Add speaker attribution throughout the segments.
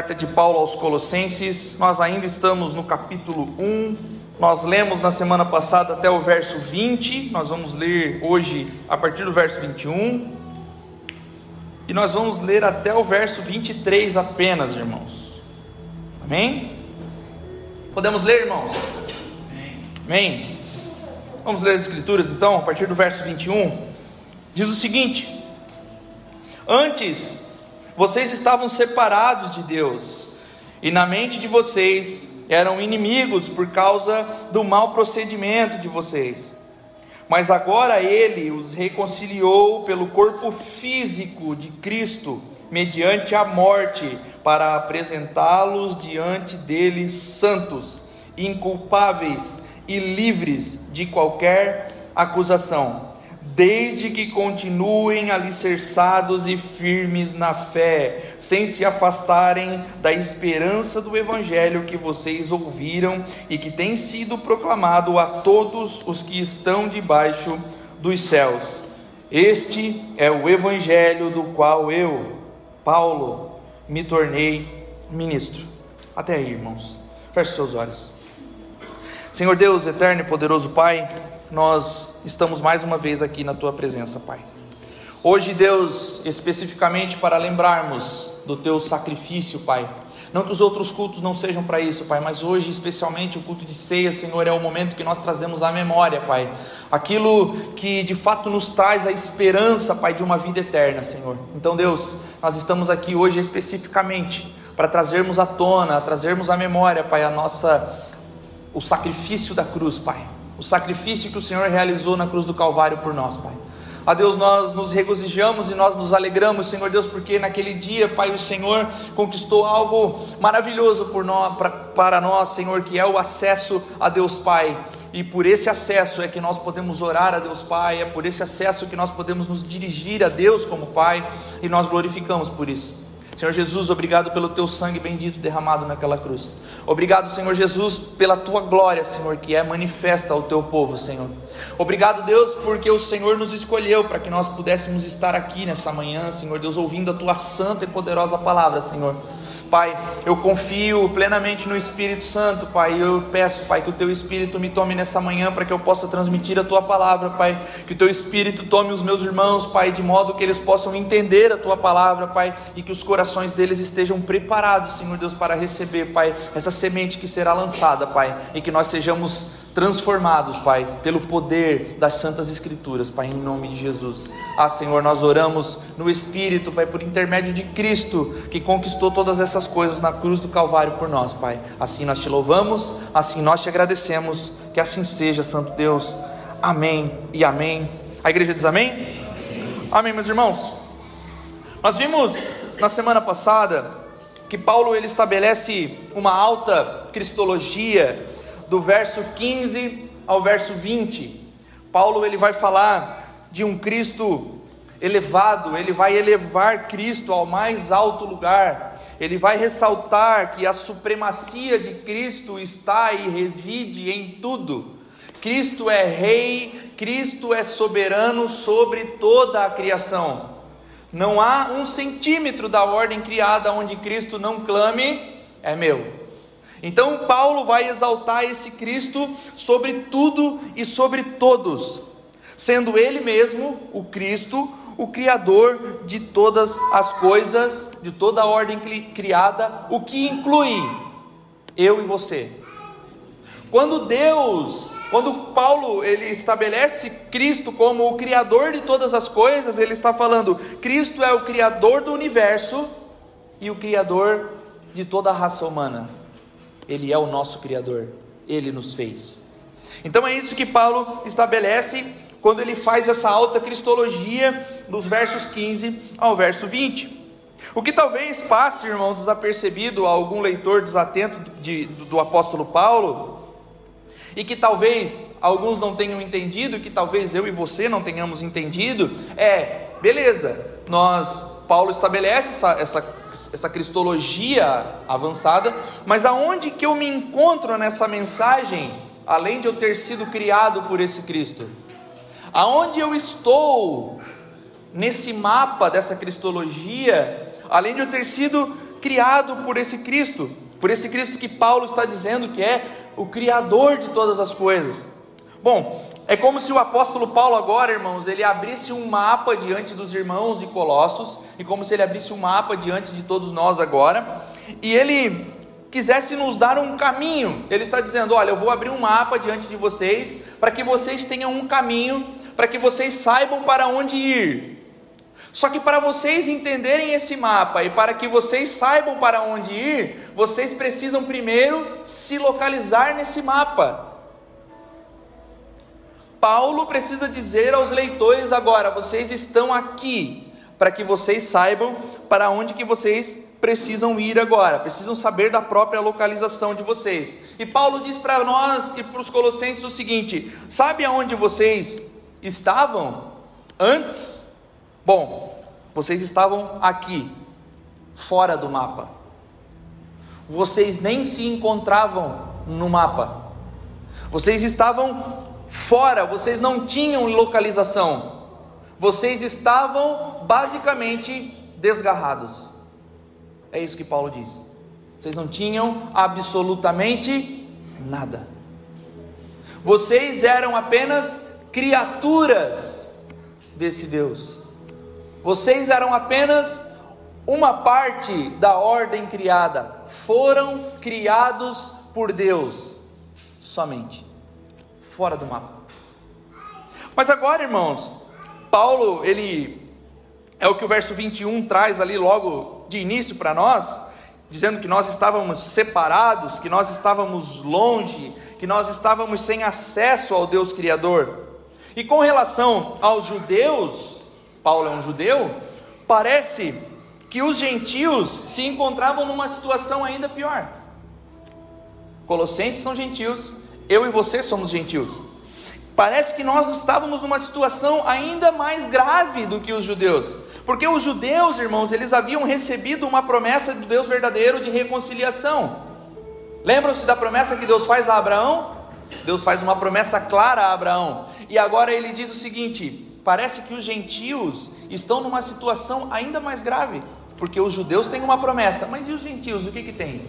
Speaker 1: Carta de Paulo aos Colossenses, nós ainda estamos no capítulo 1. Nós lemos na semana passada até o verso 20, nós vamos ler hoje a partir do verso 21. E nós vamos ler até o verso 23 apenas, irmãos. Amém? Podemos ler, irmãos? Amém. Vamos ler as Escrituras então, a partir do verso 21. Diz o seguinte: Antes vocês estavam separados de Deus, e na mente de vocês eram inimigos por causa do mau procedimento de vocês. Mas agora ele os reconciliou pelo corpo físico de Cristo, mediante a morte, para apresentá-los diante dele santos, inculpáveis e livres de qualquer acusação desde que continuem alicerçados e firmes na fé, sem se afastarem da esperança do Evangelho que vocês ouviram e que tem sido proclamado a todos os que estão debaixo dos céus. Este é o Evangelho do qual eu, Paulo, me tornei ministro. Até aí, irmãos. Feche seus olhos. Senhor Deus, eterno e poderoso Pai, nós estamos mais uma vez aqui na tua presença, Pai. Hoje, Deus, especificamente para lembrarmos do teu sacrifício, Pai. Não que os outros cultos não sejam para isso, Pai, mas hoje, especialmente o culto de ceia, Senhor, é o momento que nós trazemos à memória, Pai, aquilo que de fato nos traz a esperança, Pai, de uma vida eterna, Senhor. Então, Deus, nós estamos aqui hoje especificamente para trazermos à tona, trazermos à memória, Pai, a nossa o sacrifício da cruz, Pai o sacrifício que o Senhor realizou na cruz do Calvário por nós, Pai. A Deus, nós nos regozijamos e nós nos alegramos, Senhor Deus, porque naquele dia, Pai, o Senhor conquistou algo maravilhoso por nós, pra, para nós, Senhor, que é o acesso a Deus Pai. E por esse acesso é que nós podemos orar a Deus Pai, é por esse acesso que nós podemos nos dirigir a Deus como Pai, e nós glorificamos por isso. Senhor Jesus, obrigado pelo teu sangue bendito derramado naquela cruz. Obrigado, Senhor Jesus, pela tua glória, Senhor, que é manifesta ao teu povo, Senhor. Obrigado, Deus, porque o Senhor nos escolheu para que nós pudéssemos estar aqui nessa manhã, Senhor Deus, ouvindo a tua santa e poderosa palavra, Senhor. Pai, eu confio plenamente no Espírito Santo, Pai. Eu peço, Pai, que o teu Espírito me tome nessa manhã para que eu possa transmitir a tua palavra, Pai. Que o teu Espírito tome os meus irmãos, Pai, de modo que eles possam entender a tua palavra, Pai, e que os corações deles estejam preparados, Senhor Deus, para receber, Pai, essa semente que será lançada, Pai, e que nós sejamos transformados, Pai, pelo poder das Santas Escrituras, Pai, em nome de Jesus. Ah, Senhor, nós oramos no Espírito, Pai, por intermédio de Cristo, que conquistou todas essas coisas na cruz do Calvário por nós, Pai. Assim nós te louvamos, assim nós te agradecemos, que assim seja, Santo Deus. Amém e amém. A igreja diz amém? Amém, amém meus irmãos. Nós vimos na semana passada que Paulo ele estabelece uma alta cristologia do verso 15 ao verso 20. Paulo ele vai falar de um Cristo elevado, ele vai elevar Cristo ao mais alto lugar. Ele vai ressaltar que a supremacia de Cristo está e reside em tudo. Cristo é rei, Cristo é soberano sobre toda a criação. Não há um centímetro da ordem criada onde Cristo não clame, é meu. Então Paulo vai exaltar esse Cristo sobre tudo e sobre todos, sendo ele mesmo o Cristo, o criador de todas as coisas, de toda a ordem criada, o que inclui eu e você. Quando Deus, quando Paulo ele estabelece Cristo como o criador de todas as coisas, ele está falando: Cristo é o criador do universo e o criador de toda a raça humana. Ele é o nosso Criador, Ele nos fez. Então é isso que Paulo estabelece quando ele faz essa alta cristologia dos versos 15 ao verso 20. O que talvez passe, irmãos, desapercebido a algum leitor desatento de, do, do apóstolo Paulo, e que talvez alguns não tenham entendido, que talvez eu e você não tenhamos entendido, é, beleza, nós, Paulo estabelece essa, essa essa cristologia avançada, mas aonde que eu me encontro nessa mensagem, além de eu ter sido criado por esse Cristo? Aonde eu estou nesse mapa dessa cristologia, além de eu ter sido criado por esse Cristo, por esse Cristo que Paulo está dizendo que é o Criador de todas as coisas. Bom, é como se o apóstolo Paulo agora, irmãos, ele abrisse um mapa diante dos irmãos de Colossos, e como se ele abrisse um mapa diante de todos nós agora, e ele quisesse nos dar um caminho. Ele está dizendo: Olha, eu vou abrir um mapa diante de vocês, para que vocês tenham um caminho, para que vocês saibam para onde ir. Só que para vocês entenderem esse mapa e para que vocês saibam para onde ir, vocês precisam primeiro se localizar nesse mapa. Paulo precisa dizer aos leitores agora: vocês estão aqui, para que vocês saibam para onde que vocês precisam ir agora, precisam saber da própria localização de vocês. E Paulo diz para nós e para os colossenses o seguinte: sabe aonde vocês estavam antes? Bom, vocês estavam aqui, fora do mapa. Vocês nem se encontravam no mapa. Vocês estavam fora, vocês não tinham localização. Vocês estavam basicamente desgarrados. É isso que Paulo diz. Vocês não tinham absolutamente nada. Vocês eram apenas criaturas desse Deus. Vocês eram apenas uma parte da ordem criada. Foram criados por Deus somente. Fora do mapa. Mas agora, irmãos, Paulo, ele é o que o verso 21 traz ali logo de início para nós, dizendo que nós estávamos separados, que nós estávamos longe, que nós estávamos sem acesso ao Deus Criador. E com relação aos judeus, Paulo é um judeu, parece que os gentios se encontravam numa situação ainda pior. Colossenses são gentios, eu e você somos gentios. Parece que nós estávamos numa situação ainda mais grave do que os judeus, porque os judeus, irmãos, eles haviam recebido uma promessa do Deus verdadeiro de reconciliação. Lembram-se da promessa que Deus faz a Abraão? Deus faz uma promessa clara a Abraão, e agora ele diz o seguinte: parece que os gentios estão numa situação ainda mais grave, porque os judeus têm uma promessa, mas e os gentios, o que que tem?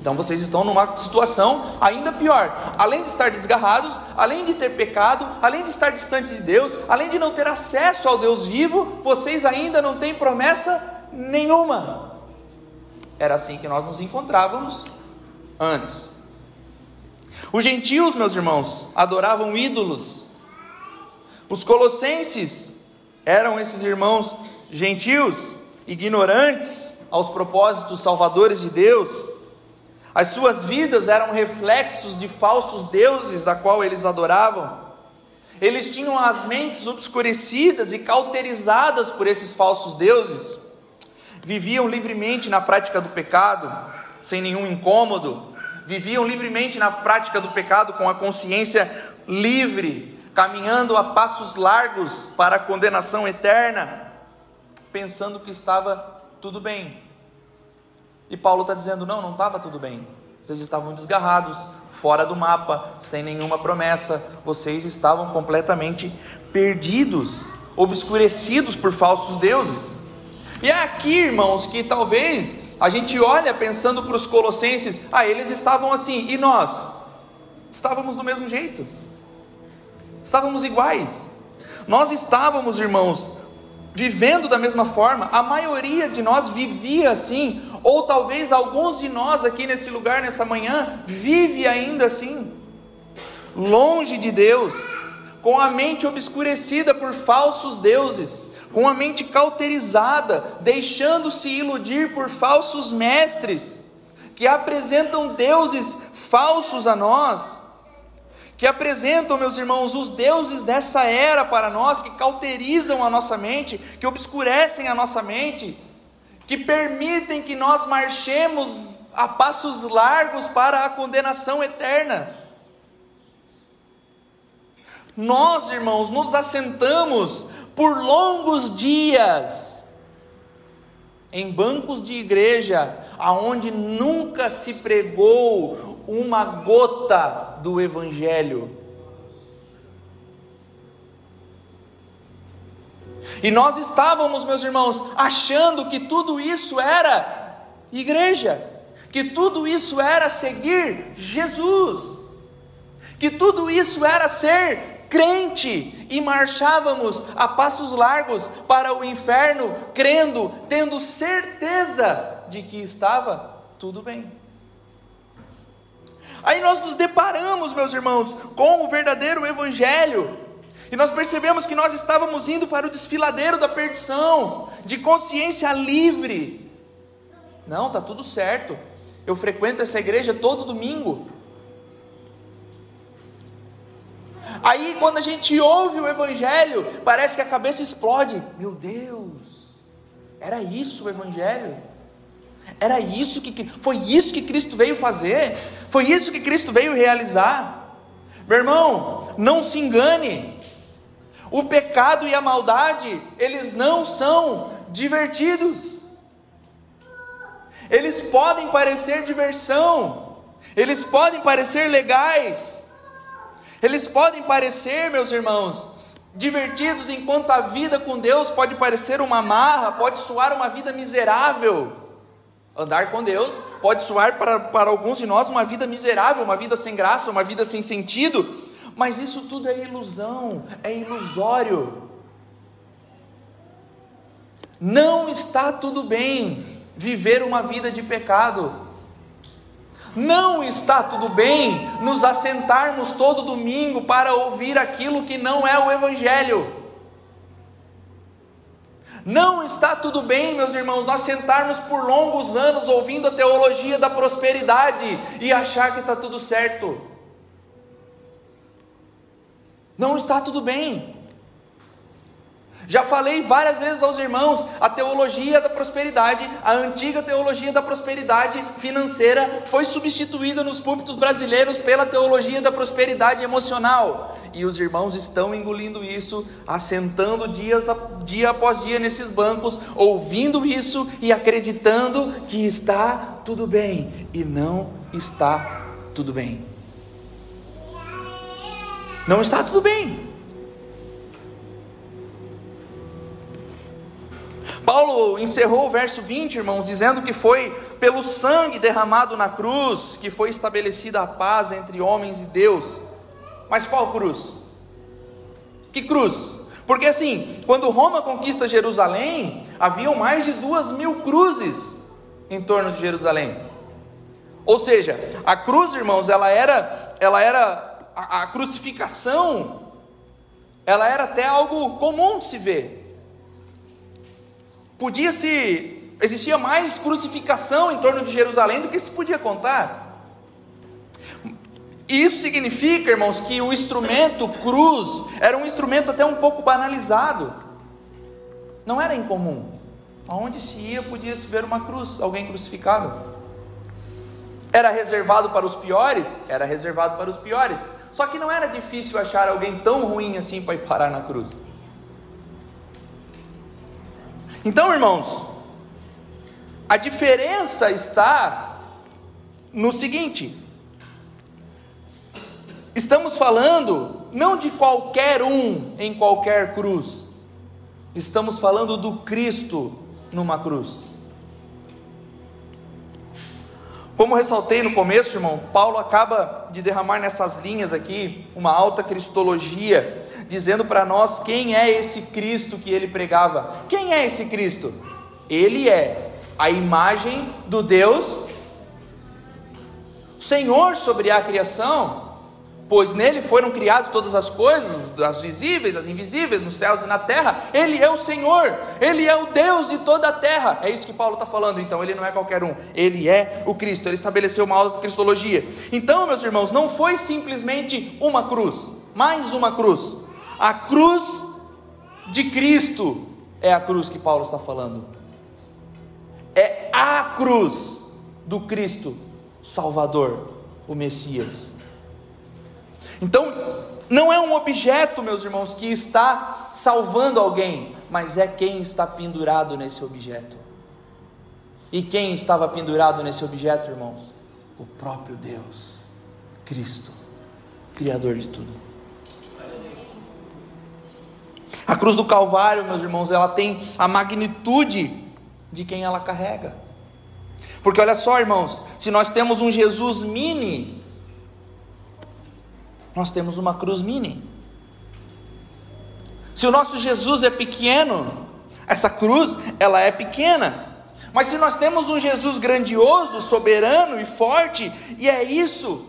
Speaker 1: Então vocês estão numa situação ainda pior. Além de estar desgarrados, além de ter pecado, além de estar distante de Deus, além de não ter acesso ao Deus vivo, vocês ainda não têm promessa nenhuma. Era assim que nós nos encontrávamos antes. Os gentios, meus irmãos, adoravam ídolos. Os colossenses eram esses irmãos gentios, ignorantes aos propósitos salvadores de Deus. As suas vidas eram reflexos de falsos deuses da qual eles adoravam. Eles tinham as mentes obscurecidas e cauterizadas por esses falsos deuses. Viviam livremente na prática do pecado, sem nenhum incômodo, viviam livremente na prática do pecado com a consciência livre, caminhando a passos largos para a condenação eterna, pensando que estava tudo bem. E Paulo está dizendo: não, não estava tudo bem. Vocês estavam desgarrados, fora do mapa, sem nenhuma promessa, vocês estavam completamente perdidos, obscurecidos por falsos deuses. E é aqui, irmãos, que talvez a gente olha pensando para os colossenses, ah, eles estavam assim, e nós? Estávamos do mesmo jeito, estávamos iguais. Nós estávamos, irmãos, vivendo da mesma forma, a maioria de nós vivia assim, ou talvez alguns de nós aqui nesse lugar, nessa manhã, vive ainda assim, longe de Deus, com a mente obscurecida por falsos deuses com a mente cauterizada, deixando-se iludir por falsos mestres, que apresentam deuses falsos a nós, que apresentam, meus irmãos, os deuses dessa era para nós, que cauterizam a nossa mente, que obscurecem a nossa mente, que permitem que nós marchemos a passos largos para a condenação eterna. Nós, irmãos, nos assentamos por longos dias em bancos de igreja, aonde nunca se pregou uma gota do evangelho. E nós estávamos, meus irmãos, achando que tudo isso era igreja, que tudo isso era seguir Jesus, que tudo isso era ser crente e marchávamos a passos largos para o inferno, crendo, tendo certeza de que estava tudo bem. Aí nós nos deparamos, meus irmãos, com o verdadeiro Evangelho, e nós percebemos que nós estávamos indo para o desfiladeiro da perdição, de consciência livre. Não, tá tudo certo. Eu frequento essa igreja todo domingo. Aí, quando a gente ouve o Evangelho, parece que a cabeça explode. Meu Deus, era isso o Evangelho? Era isso que foi isso que Cristo veio fazer? Foi isso que Cristo veio realizar? Meu irmão, não se engane. O pecado e a maldade, eles não são divertidos. Eles podem parecer diversão, eles podem parecer legais, eles podem parecer, meus irmãos, divertidos enquanto a vida com Deus pode parecer uma marra, pode soar uma vida miserável. Andar com Deus pode soar para, para alguns de nós uma vida miserável, uma vida sem graça, uma vida sem sentido, mas isso tudo é ilusão, é ilusório. Não está tudo bem viver uma vida de pecado. Não está tudo bem nos assentarmos todo domingo para ouvir aquilo que não é o Evangelho. Não está tudo bem, meus irmãos, nós sentarmos por longos anos ouvindo a teologia da prosperidade e achar que está tudo certo. Não está tudo bem. Já falei várias vezes aos irmãos, a teologia da prosperidade, a antiga teologia da prosperidade financeira, foi substituída nos púlpitos brasileiros pela teologia da prosperidade emocional. E os irmãos estão engolindo isso, assentando dias, dia após dia nesses bancos, ouvindo isso e acreditando que está tudo bem. E não está tudo bem. Não está tudo bem. Paulo encerrou o verso 20, irmãos, dizendo que foi pelo sangue derramado na cruz que foi estabelecida a paz entre homens e Deus. Mas qual cruz? Que cruz? Porque assim, quando Roma conquista Jerusalém, haviam mais de duas mil cruzes em torno de Jerusalém. Ou seja, a cruz, irmãos, ela era, ela era a, a crucificação, ela era até algo comum de se ver. Podia se existia mais crucificação em torno de Jerusalém do que se podia contar. Isso significa, irmãos, que o instrumento cruz era um instrumento até um pouco banalizado. Não era incomum. Aonde se ia podia se ver uma cruz, alguém crucificado. Era reservado para os piores? Era reservado para os piores. Só que não era difícil achar alguém tão ruim assim para ir parar na cruz. Então, irmãos, a diferença está no seguinte: estamos falando não de qualquer um em qualquer cruz, estamos falando do Cristo numa cruz. Como ressaltei no começo, irmão, Paulo acaba de derramar nessas linhas aqui uma alta cristologia dizendo para nós quem é esse Cristo que ele pregava. Quem é esse Cristo? Ele é a imagem do Deus Senhor sobre a criação, pois nele foram criadas todas as coisas, as visíveis, as invisíveis, nos céus e na terra. Ele é o Senhor, ele é o Deus de toda a terra. É isso que Paulo está falando. Então, ele não é qualquer um, ele é o Cristo. Ele estabeleceu uma alta cristologia. Então, meus irmãos, não foi simplesmente uma cruz, mais uma cruz. A cruz de Cristo é a cruz que Paulo está falando. É a cruz do Cristo Salvador, o Messias. Então, não é um objeto, meus irmãos, que está salvando alguém, mas é quem está pendurado nesse objeto. E quem estava pendurado nesse objeto, irmãos? O próprio Deus, Cristo, Criador de tudo. A cruz do Calvário, meus irmãos, ela tem a magnitude de quem ela carrega. Porque olha só, irmãos, se nós temos um Jesus mini, nós temos uma cruz mini. Se o nosso Jesus é pequeno, essa cruz, ela é pequena. Mas se nós temos um Jesus grandioso, soberano e forte, e é isso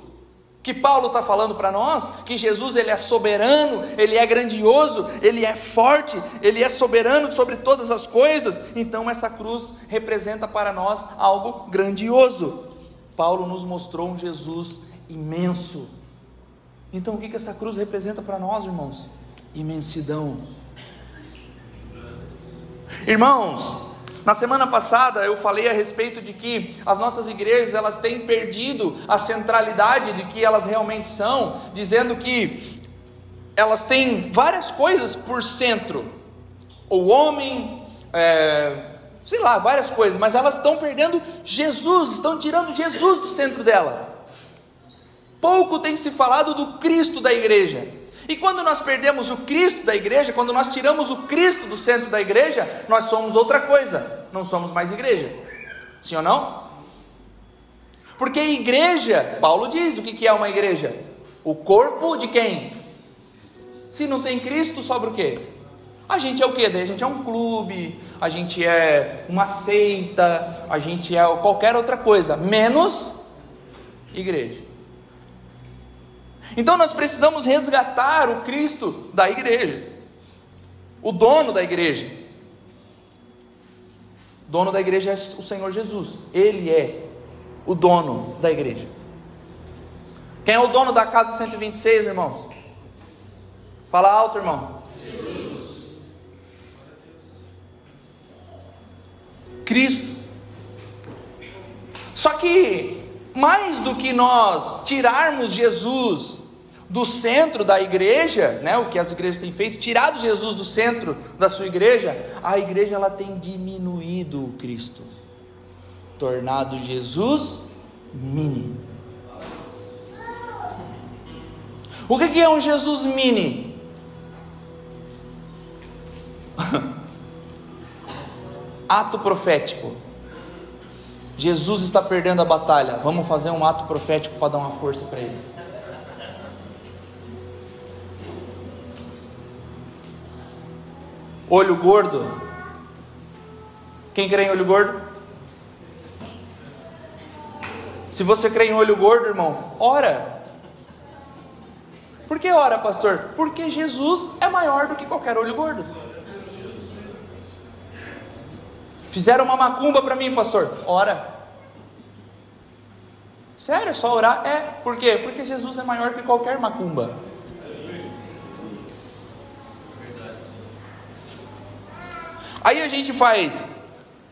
Speaker 1: que Paulo está falando para nós, que Jesus ele é soberano, ele é grandioso, ele é forte, ele é soberano sobre todas as coisas, então essa cruz representa para nós algo grandioso. Paulo nos mostrou um Jesus imenso. Então o que, que essa cruz representa para nós, irmãos? Imensidão. Irmãos, na semana passada eu falei a respeito de que as nossas igrejas elas têm perdido a centralidade de que elas realmente são, dizendo que elas têm várias coisas por centro, o homem, é, sei lá, várias coisas, mas elas estão perdendo Jesus, estão tirando Jesus do centro dela. Pouco tem se falado do Cristo da igreja. E quando nós perdemos o Cristo da igreja, quando nós tiramos o Cristo do centro da igreja, nós somos outra coisa, não somos mais igreja. Sim ou não? Porque igreja, Paulo diz o que é uma igreja? O corpo de quem? Se não tem Cristo, sobra o quê? A gente é o quê? A gente é um clube, a gente é uma seita, a gente é qualquer outra coisa, menos igreja. Então nós precisamos resgatar o Cristo da igreja, o dono da igreja. O dono da igreja é o Senhor Jesus, Ele é o dono da igreja. Quem é o dono da casa 126, irmãos? Fala alto, irmão. Jesus. Cristo. Só que, mais do que nós tirarmos Jesus do centro da igreja, né, o que as igrejas têm feito, tirado Jesus do centro da sua igreja, a igreja ela tem diminuído o Cristo, tornado Jesus mini. O que é um Jesus mini? ato profético. Jesus está perdendo a batalha. Vamos fazer um ato profético para dar uma força para ele. Olho gordo. Quem crê em olho gordo? Se você crê em olho gordo, irmão, ora. Por que ora, pastor? Porque Jesus é maior do que qualquer olho gordo. Fizeram uma macumba para mim, pastor. Ora. Sério, é só orar? É. Por quê? Porque Jesus é maior que qualquer macumba. Aí a gente faz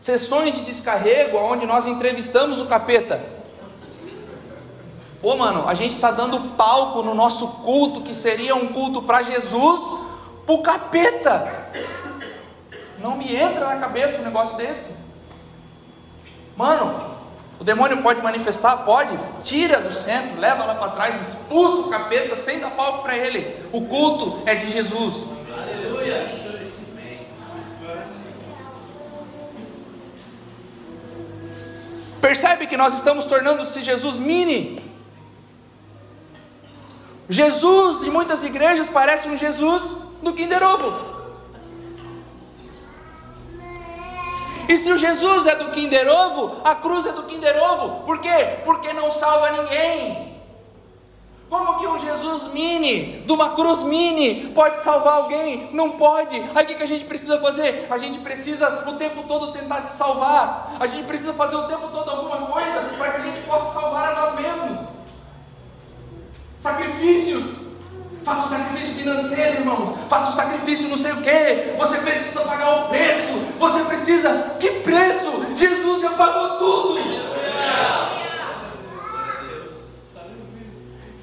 Speaker 1: sessões de descarrego onde nós entrevistamos o capeta. Pô, mano, a gente está dando palco no nosso culto, que seria um culto para Jesus, o capeta. Não me entra na cabeça um negócio desse. Mano, o demônio pode manifestar? Pode. Tira do centro, leva lá para trás, expulsa o capeta, sem dar palco para ele. O culto é de Jesus. Aleluia. Percebe que nós estamos tornando-se Jesus mini. Jesus de muitas igrejas parece um Jesus do Kinder Ovo. E se o Jesus é do Kinder Ovo, a cruz é do Kinder Ovo. Por quê? Porque não salva ninguém. Como que um Jesus mini, de uma cruz mini, pode salvar alguém? Não pode. Aí o que, que a gente precisa fazer? A gente precisa o tempo todo tentar se salvar. A gente precisa fazer o tempo todo alguma coisa para que a gente possa salvar a nós mesmos. Sacrifícios. Faça o sacrifício financeiro, irmão. Faça o sacrifício não sei o que. Você precisa pagar o preço. Você precisa. Que preço? Jesus já pagou tudo.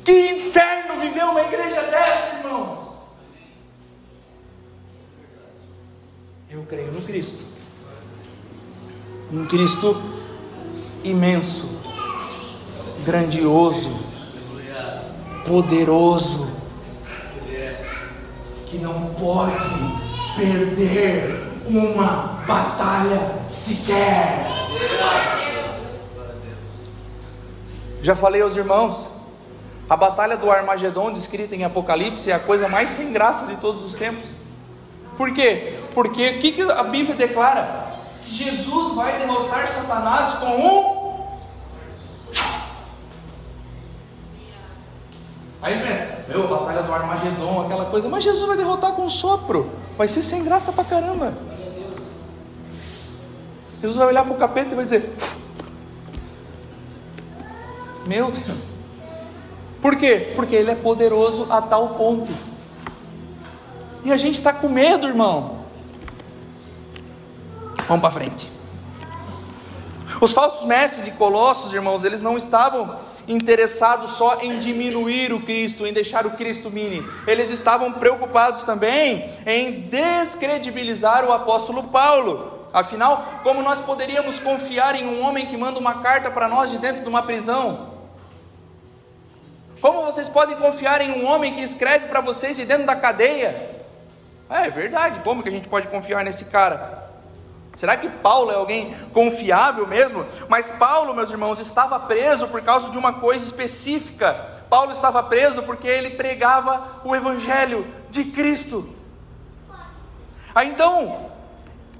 Speaker 1: Que inferno viver uma igreja dessa, irmão. Eu creio no Cristo. Um Cristo imenso, grandioso, poderoso, que não pode perder uma batalha sequer. Já falei aos irmãos, a batalha do Armagedon, descrita em Apocalipse, é a coisa mais sem graça de todos os tempos. Por quê? Porque o que, a Bíblia declara? Que Jesus vai derrotar Satanás com um. Aí pensa, meu, batalha do Armagedon, aquela coisa, mas Jesus vai derrotar com um sopro, vai ser sem graça pra caramba. Jesus vai olhar para o capeta e vai dizer: Meu Deus. Por quê? Porque ele é poderoso a tal ponto. E a gente está com medo, irmão. Vamos para frente. Os falsos mestres de Colossos, irmãos, eles não estavam interessados só em diminuir o Cristo, em deixar o Cristo mini. Eles estavam preocupados também em descredibilizar o apóstolo Paulo. Afinal, como nós poderíamos confiar em um homem que manda uma carta para nós de dentro de uma prisão? Como vocês podem confiar em um homem que escreve para vocês de dentro da cadeia? É, é verdade, como que a gente pode confiar nesse cara? Será que Paulo é alguém confiável mesmo? Mas Paulo, meus irmãos, estava preso por causa de uma coisa específica. Paulo estava preso porque ele pregava o evangelho de Cristo. Aí então,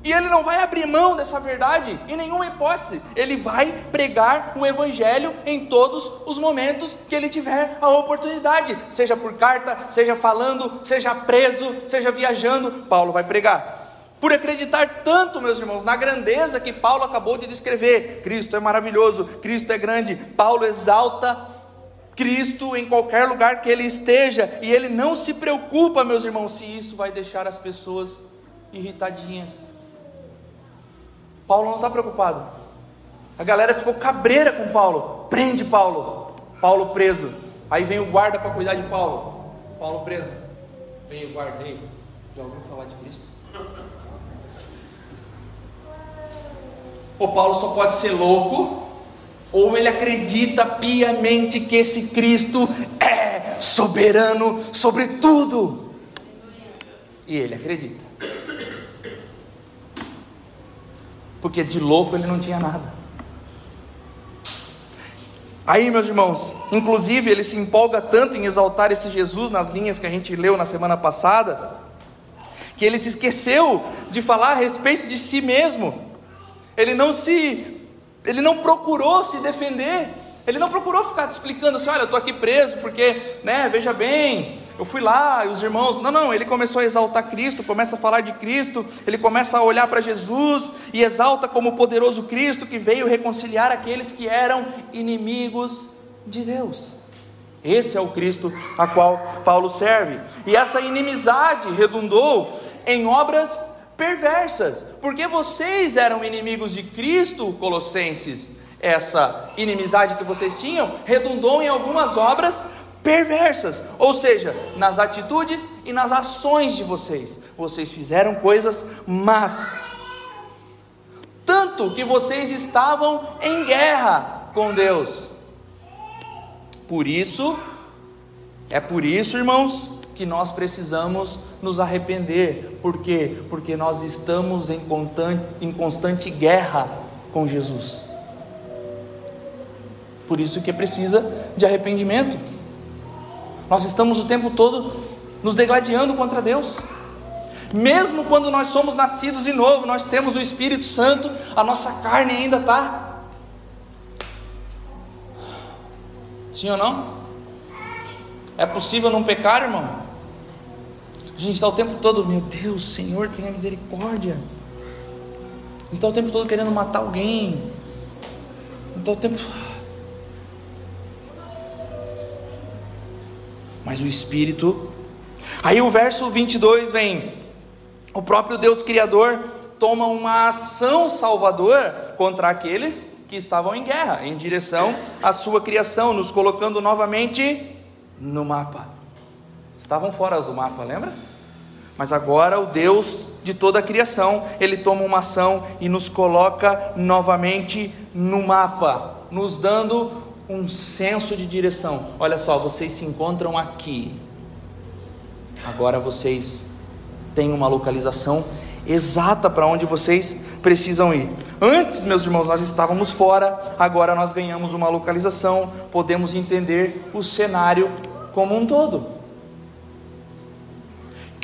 Speaker 1: e ele não vai abrir mão dessa verdade em nenhuma hipótese. Ele vai pregar o Evangelho em todos os momentos que ele tiver a oportunidade, seja por carta, seja falando, seja preso, seja viajando. Paulo vai pregar. Por acreditar tanto, meus irmãos, na grandeza que Paulo acabou de descrever. Cristo é maravilhoso, Cristo é grande. Paulo exalta Cristo em qualquer lugar que ele esteja, e ele não se preocupa, meus irmãos, se isso vai deixar as pessoas irritadinhas. Paulo não está preocupado. A galera ficou cabreira com Paulo. Prende Paulo. Paulo preso. Aí vem o guarda para cuidar de Paulo. Paulo preso. Vem o guarda. Ei, já ouviu falar de Cristo? O Paulo só pode ser louco ou ele acredita piamente que esse Cristo é soberano sobre tudo. E ele acredita. porque de louco ele não tinha nada. Aí, meus irmãos, inclusive ele se empolga tanto em exaltar esse Jesus nas linhas que a gente leu na semana passada, que ele se esqueceu de falar a respeito de si mesmo. Ele não se ele não procurou se defender. Ele não procurou ficar te explicando assim, olha, eu estou aqui preso porque, né, veja bem, eu fui lá e os irmãos. Não, não, ele começou a exaltar Cristo, começa a falar de Cristo, ele começa a olhar para Jesus e exalta como o poderoso Cristo que veio reconciliar aqueles que eram inimigos de Deus. Esse é o Cristo a qual Paulo serve. E essa inimizade redundou em obras perversas, porque vocês eram inimigos de Cristo, Colossenses. Essa inimizade que vocês tinham redundou em algumas obras perversas, ou seja, nas atitudes e nas ações de vocês. Vocês fizeram coisas más. Tanto que vocês estavam em guerra com Deus. Por isso, é por isso, irmãos, que nós precisamos nos arrepender. Por quê? Porque nós estamos em constante, em constante guerra com Jesus. Por isso que precisa de arrependimento. Nós estamos o tempo todo nos degladiando contra Deus. Mesmo quando nós somos nascidos de novo, nós temos o Espírito Santo, a nossa carne ainda está. Sim ou não? É possível não pecar, irmão? A gente está o tempo todo, meu Deus, Senhor, tenha misericórdia. A gente está o tempo todo querendo matar alguém. Então o tempo mas o Espírito. Aí o verso 22 vem: o próprio Deus Criador toma uma ação salvadora contra aqueles que estavam em guerra, em direção à sua criação, nos colocando novamente no mapa. Estavam fora do mapa, lembra? Mas agora o Deus de toda a criação, ele toma uma ação e nos coloca novamente no mapa, nos dando um senso de direção. Olha só, vocês se encontram aqui. Agora vocês têm uma localização exata para onde vocês precisam ir. Antes, meus irmãos, nós estávamos fora, agora nós ganhamos uma localização, podemos entender o cenário como um todo.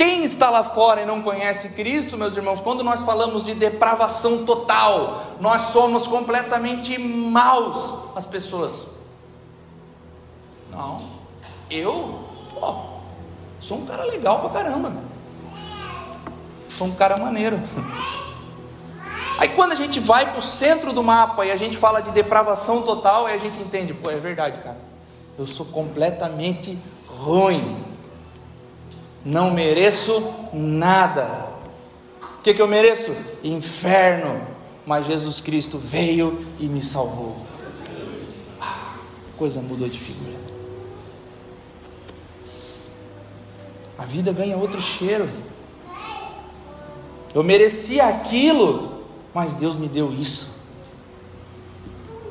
Speaker 1: Quem está lá fora e não conhece Cristo, meus irmãos, quando nós falamos de depravação total, nós somos completamente maus as pessoas. Não, eu, pô, sou um cara legal pra caramba, sou um cara maneiro. Aí quando a gente vai para o centro do mapa e a gente fala de depravação total, aí a gente entende, pô, é verdade, cara. Eu sou completamente ruim. Não mereço nada. O que, que eu mereço? Inferno. Mas Jesus Cristo veio e me salvou. Ah, coisa mudou de figura. A vida ganha outro cheiro. Eu merecia aquilo, mas Deus me deu isso.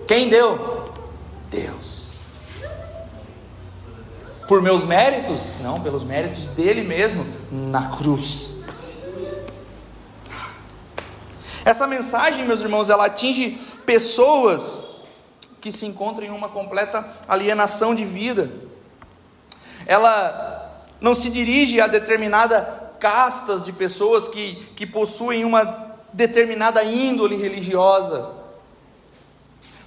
Speaker 1: Quem deu? Deus. Por meus méritos? Não, pelos méritos dele mesmo na cruz. Essa mensagem, meus irmãos, ela atinge pessoas que se encontram em uma completa alienação de vida. Ela não se dirige a determinada castas de pessoas que, que possuem uma determinada índole religiosa.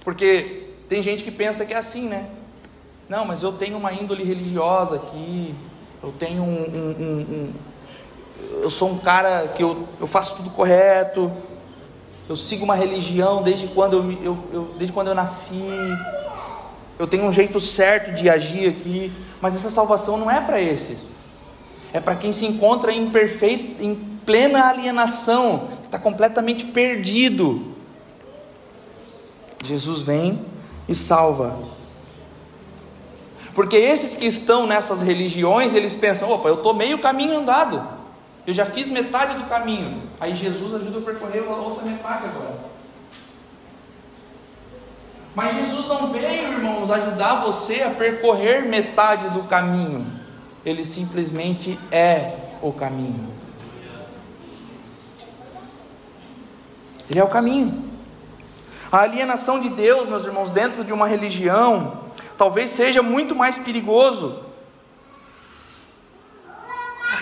Speaker 1: Porque tem gente que pensa que é assim, né? Não, mas eu tenho uma índole religiosa aqui, eu tenho um. um, um, um eu sou um cara que eu, eu faço tudo correto, eu sigo uma religião desde quando eu, eu, eu, desde quando eu nasci, eu tenho um jeito certo de agir aqui, mas essa salvação não é para esses, é para quem se encontra em, perfeito, em plena alienação, está completamente perdido. Jesus vem e salva. Porque esses que estão nessas religiões, eles pensam: opa, eu estou meio caminho andado, eu já fiz metade do caminho, aí Jesus ajuda a percorrer a outra metade agora. Mas Jesus não veio, irmãos, ajudar você a percorrer metade do caminho, ele simplesmente é o caminho. Ele é o caminho. A alienação de Deus, meus irmãos, dentro de uma religião, talvez seja muito mais perigoso.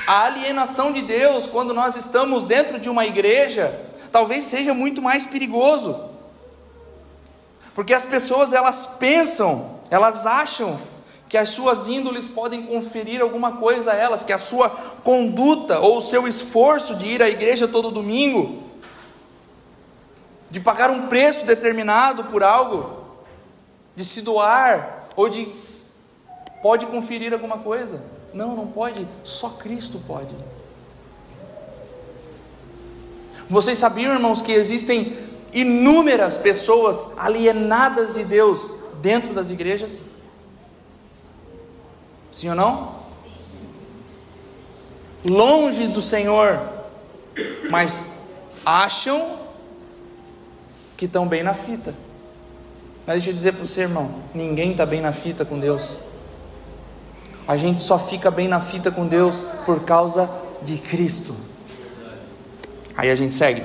Speaker 1: A alienação de Deus, quando nós estamos dentro de uma igreja, talvez seja muito mais perigoso. Porque as pessoas elas pensam, elas acham que as suas índoles podem conferir alguma coisa a elas, que a sua conduta ou o seu esforço de ir à igreja todo domingo de pagar um preço determinado por algo, de se doar, ou de pode conferir alguma coisa. Não, não pode, só Cristo pode. Vocês sabiam, irmãos, que existem inúmeras pessoas alienadas de Deus dentro das igrejas? Sim ou não? Longe do Senhor, mas acham que estão bem na fita. Mas deixa eu dizer para você, irmão: ninguém está bem na fita com Deus. A gente só fica bem na fita com Deus por causa de Cristo. Aí a gente segue.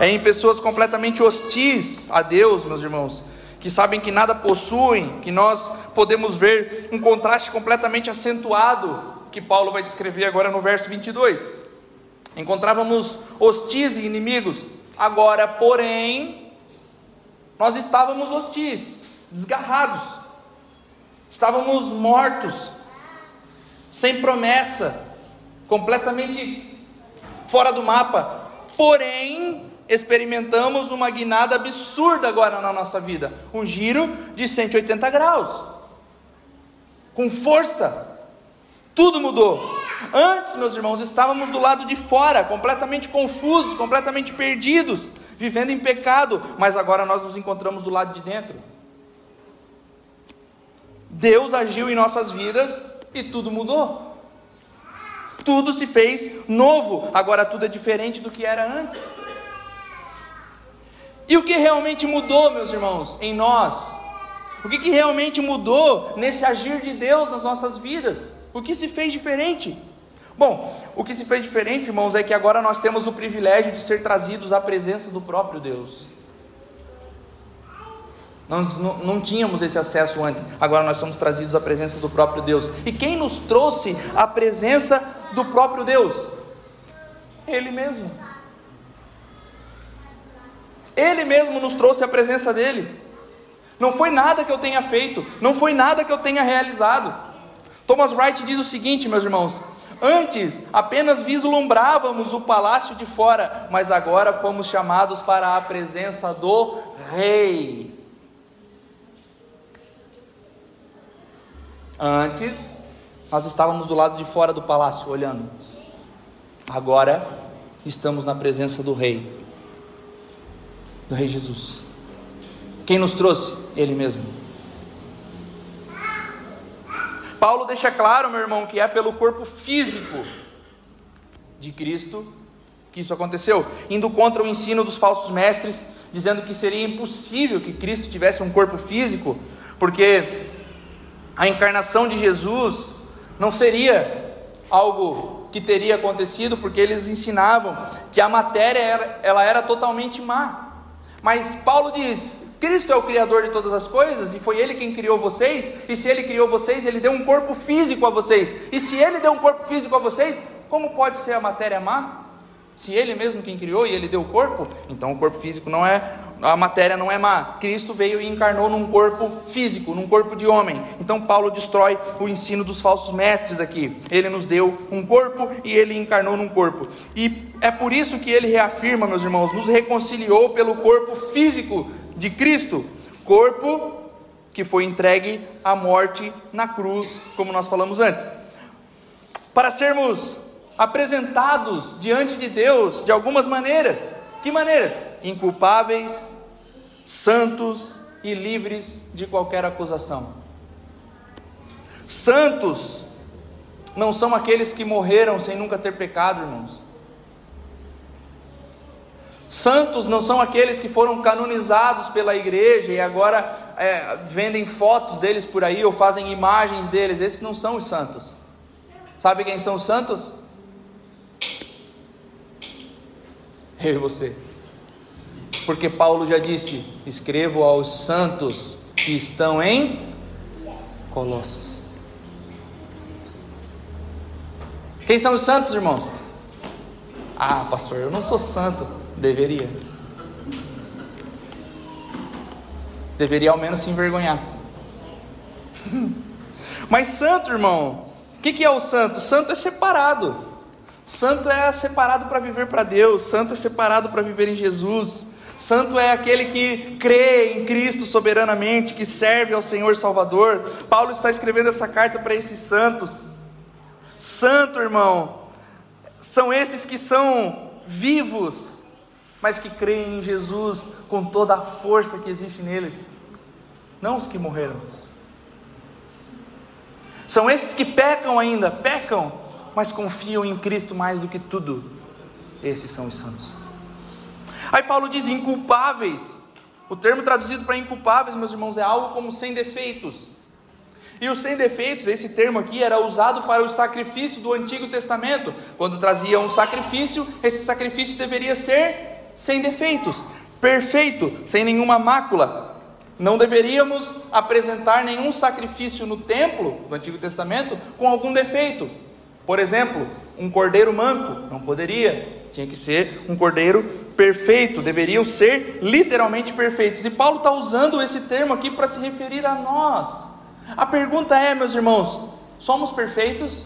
Speaker 1: É em pessoas completamente hostis a Deus, meus irmãos, que sabem que nada possuem, que nós podemos ver um contraste completamente acentuado que Paulo vai descrever agora no verso 22. Encontrávamos hostis e inimigos, Agora, porém, nós estávamos hostis, desgarrados, estávamos mortos, sem promessa, completamente fora do mapa. Porém, experimentamos uma guinada absurda agora na nossa vida um giro de 180 graus, com força, tudo mudou. Antes, meus irmãos, estávamos do lado de fora, completamente confusos, completamente perdidos, vivendo em pecado, mas agora nós nos encontramos do lado de dentro. Deus agiu em nossas vidas e tudo mudou. Tudo se fez novo, agora tudo é diferente do que era antes. E o que realmente mudou, meus irmãos, em nós? O que, que realmente mudou nesse agir de Deus nas nossas vidas? O que se fez diferente? Bom, o que se fez diferente, irmãos, é que agora nós temos o privilégio de ser trazidos à presença do próprio Deus. Nós não, tínhamos esse acesso antes, agora nós somos trazidos à presença do próprio Deus. E quem nos trouxe à presença do próprio Deus? Ele mesmo. Ele mesmo nos trouxe à presença dele. Não foi nada que eu tenha feito, não foi nada que eu tenha realizado. Thomas Wright diz o seguinte, meus irmãos: Antes apenas vislumbrávamos o palácio de fora, mas agora fomos chamados para a presença do Rei. Antes, nós estávamos do lado de fora do palácio olhando. Agora, estamos na presença do Rei, do Rei Jesus. Quem nos trouxe? Ele mesmo. Paulo deixa claro, meu irmão, que é pelo corpo físico de Cristo que isso aconteceu, indo contra o ensino dos falsos mestres, dizendo que seria impossível que Cristo tivesse um corpo físico, porque a encarnação de Jesus não seria algo que teria acontecido, porque eles ensinavam que a matéria era, ela era totalmente má. Mas Paulo diz: Cristo é o Criador de todas as coisas e foi Ele quem criou vocês. E se Ele criou vocês, Ele deu um corpo físico a vocês. E se Ele deu um corpo físico a vocês, como pode ser a matéria má? Se Ele mesmo quem criou e Ele deu o corpo, então o corpo físico não é, a matéria não é má. Cristo veio e encarnou num corpo físico, num corpo de homem. Então Paulo destrói o ensino dos falsos mestres aqui. Ele nos deu um corpo e Ele encarnou num corpo. E é por isso que Ele reafirma, meus irmãos, nos reconciliou pelo corpo físico de Cristo, corpo que foi entregue à morte na cruz, como nós falamos antes. Para sermos apresentados diante de Deus de algumas maneiras. Que maneiras? Inculpáveis, santos e livres de qualquer acusação. Santos não são aqueles que morreram sem nunca ter pecado, irmãos. Santos não são aqueles que foram canonizados pela igreja e agora é, vendem fotos deles por aí ou fazem imagens deles. Esses não são os santos. Sabe quem são os santos? Eu e você. Porque Paulo já disse: escrevo aos santos que estão em Colossos. Quem são os santos, irmãos? Ah, pastor, eu não sou santo. Deveria. Deveria ao menos se envergonhar. Mas santo, irmão, o que, que é o santo? Santo é separado. Santo é separado para viver para Deus. Santo é separado para viver em Jesus. Santo é aquele que crê em Cristo soberanamente, que serve ao Senhor Salvador. Paulo está escrevendo essa carta para esses santos. Santo, irmão, são esses que são vivos mas que creem em Jesus com toda a força que existe neles, não os que morreram. São esses que pecam ainda, pecam, mas confiam em Cristo mais do que tudo. Esses são os santos. Aí Paulo diz inculpáveis. O termo traduzido para inculpáveis, meus irmãos, é algo como sem defeitos. E os sem defeitos, esse termo aqui era usado para o sacrifício do Antigo Testamento. Quando trazia um sacrifício, esse sacrifício deveria ser sem defeitos, perfeito, sem nenhuma mácula. Não deveríamos apresentar nenhum sacrifício no templo do Antigo Testamento com algum defeito. Por exemplo, um cordeiro manco, não poderia, tinha que ser um cordeiro perfeito, deveriam ser literalmente perfeitos. E Paulo está usando esse termo aqui para se referir a nós. A pergunta é, meus irmãos, somos perfeitos?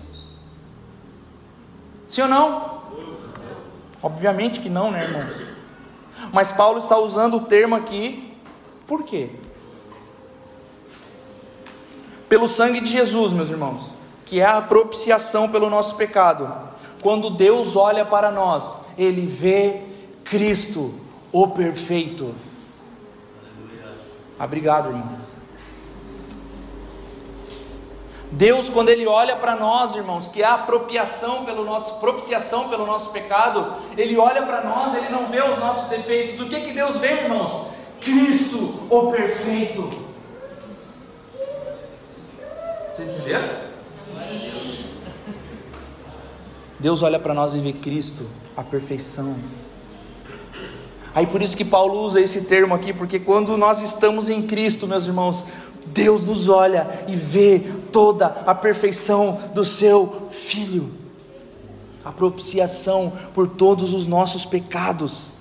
Speaker 1: Sim ou não? Obviamente que não, né, irmãos? Mas Paulo está usando o termo aqui, por quê? Pelo sangue de Jesus, meus irmãos, que é a propiciação pelo nosso pecado. Quando Deus olha para nós, Ele vê Cristo, o perfeito. Obrigado, irmão. Deus, quando Ele olha para nós, irmãos, que é a apropriação pelo nosso, propiciação pelo nosso pecado, Ele olha para nós, Ele não vê os nossos defeitos. O que que Deus vê, irmãos? Cristo, o perfeito. Vocês entenderam? Deus olha para nós e vê Cristo, a perfeição. Aí por isso que Paulo usa esse termo aqui, porque quando nós estamos em Cristo, meus irmãos, Deus nos olha e vê toda a perfeição do seu Filho, a propiciação por todos os nossos pecados.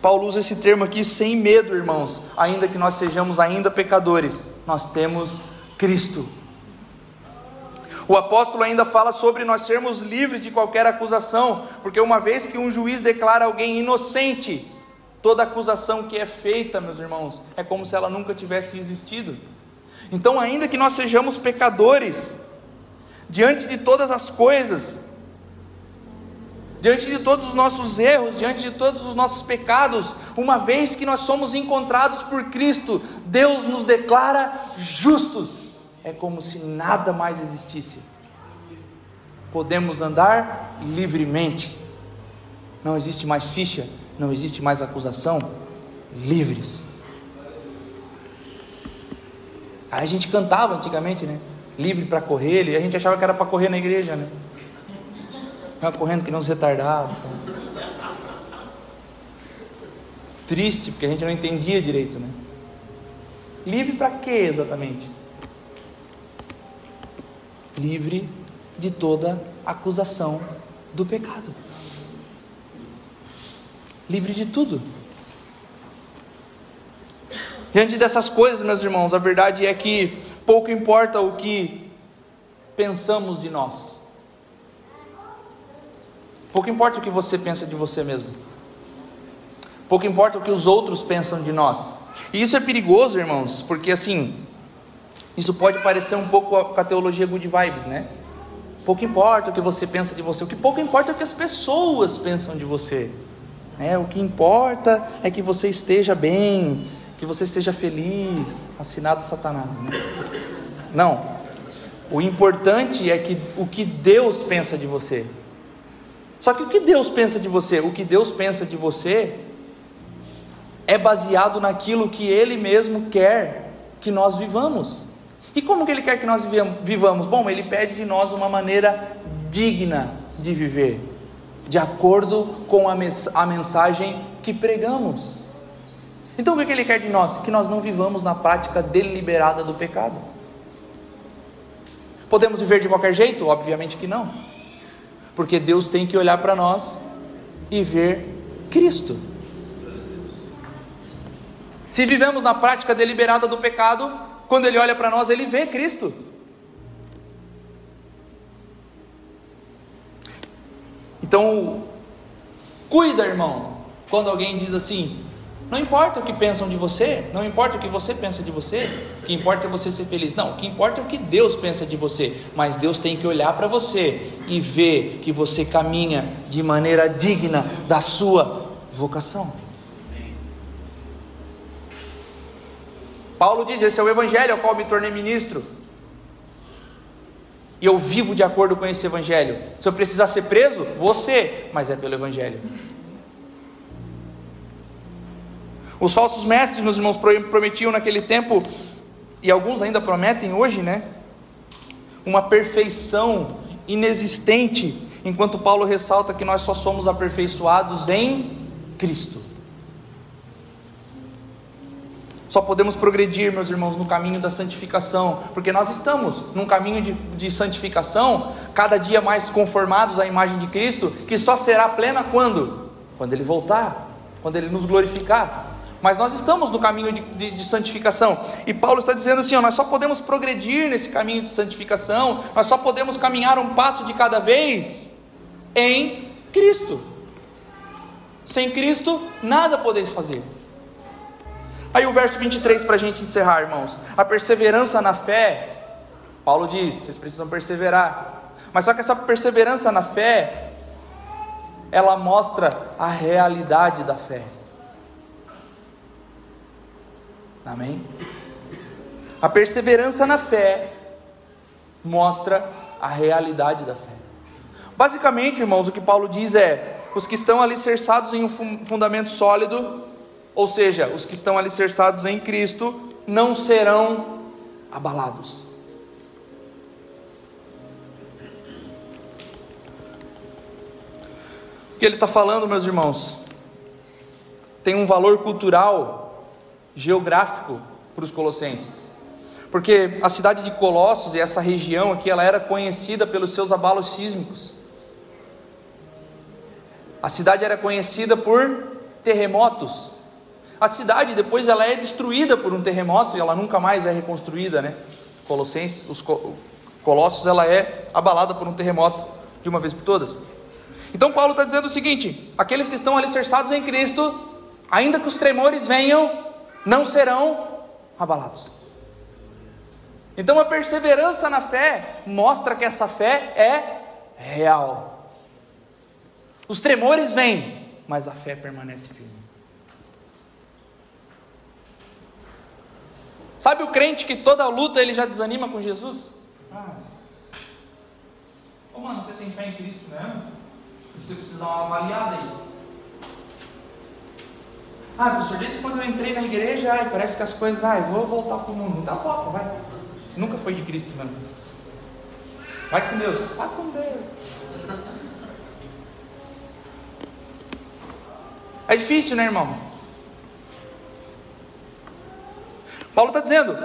Speaker 1: Paulo usa esse termo aqui sem medo, irmãos, ainda que nós sejamos ainda pecadores, nós temos Cristo. O apóstolo ainda fala sobre nós sermos livres de qualquer acusação, porque uma vez que um juiz declara alguém inocente, toda acusação que é feita, meus irmãos, é como se ela nunca tivesse existido. Então, ainda que nós sejamos pecadores, diante de todas as coisas, diante de todos os nossos erros, diante de todos os nossos pecados, uma vez que nós somos encontrados por Cristo, Deus nos declara justos. É como se nada mais existisse. Podemos andar livremente. Não existe mais ficha, não existe mais acusação. Livres. Aí a gente cantava antigamente, né? Livre para correr, e a gente achava que era para correr na igreja, né? Correndo que não os retardados. Então. Triste, porque a gente não entendia direito, né? Livre para quê exatamente? Livre de toda acusação do pecado. Livre de tudo. Diante dessas coisas, meus irmãos, a verdade é que pouco importa o que pensamos de nós. Pouco importa o que você pensa de você mesmo. Pouco importa o que os outros pensam de nós. E isso é perigoso, irmãos, porque assim, isso pode parecer um pouco com a teologia good vibes, né? Pouco importa o que você pensa de você, o que pouco importa é o que as pessoas pensam de você. Né? O que importa é que você esteja bem, que você seja feliz, assinado Satanás, né? Não. O importante é que o que Deus pensa de você. Só que o que Deus pensa de você, o que Deus pensa de você é baseado naquilo que ele mesmo quer que nós vivamos. E como que ele quer que nós vivamos? Bom, ele pede de nós uma maneira digna de viver, de acordo com a mensagem que pregamos. Então o que ele quer de nós? Que nós não vivamos na prática deliberada do pecado. Podemos viver de qualquer jeito? Obviamente que não. Porque Deus tem que olhar para nós e ver Cristo. Se vivemos na prática deliberada do pecado, quando Ele olha para nós, Ele vê Cristo. Então, cuida, irmão, quando alguém diz assim: não importa o que pensam de você, não importa o que você pensa de você, o que importa é você ser feliz. Não, o que importa é o que Deus pensa de você. Mas Deus tem que olhar para você e ver que você caminha de maneira digna da sua vocação. Paulo diz: Esse é o evangelho ao qual me tornei ministro. E eu vivo de acordo com esse evangelho. Se eu precisar ser preso, você, mas é pelo evangelho. Os falsos mestres, meus irmãos, prometiam naquele tempo, e alguns ainda prometem hoje, né? Uma perfeição inexistente, enquanto Paulo ressalta que nós só somos aperfeiçoados em Cristo. Só podemos progredir, meus irmãos, no caminho da santificação, porque nós estamos num caminho de, de, santificação, cada dia mais conformados à imagem de Cristo, que só será plena quando? Quando Ele voltar, quando Ele nos glorificar. Mas nós estamos no caminho de, de, de, santificação. E Paulo está dizendo assim: ó, nós só podemos progredir nesse caminho de santificação, nós só podemos caminhar um passo de cada vez em Cristo. Sem Cristo, nada podeis fazer. Aí o verso 23 para a gente encerrar, irmãos. A perseverança na fé, Paulo diz: vocês precisam perseverar. Mas só que essa perseverança na fé, ela mostra a realidade da fé. Amém? A perseverança na fé mostra a realidade da fé. Basicamente, irmãos, o que Paulo diz é: os que estão alicerçados em um fundamento sólido, ou seja, os que estão alicerçados em Cristo, não serão abalados. O que ele está falando, meus irmãos, tem um valor cultural, geográfico para os colossenses. Porque a cidade de Colossos e essa região aqui, ela era conhecida pelos seus abalos sísmicos. A cidade era conhecida por terremotos. A cidade depois ela é destruída por um terremoto e ela nunca mais é reconstruída, né? Colossenses, os Colossos, ela é abalada por um terremoto de uma vez por todas. Então Paulo está dizendo o seguinte: aqueles que estão alicerçados em Cristo, ainda que os tremores venham, não serão abalados. Então a perseverança na fé mostra que essa fé é real. Os tremores vêm, mas a fé permanece firme. Sabe o crente que toda luta ele já desanima com Jesus? Ah. Ô mano, você tem fé em Cristo mesmo? Você precisa dar uma avaliada aí. Ah, pastor, desde quando eu entrei na igreja, ai, parece que as coisas, ai, vou voltar para o mundo. Dá volta, vai. Nunca foi de Cristo mesmo. Vai com Deus. Vai com Deus. É difícil, né, irmão? Paulo está dizendo: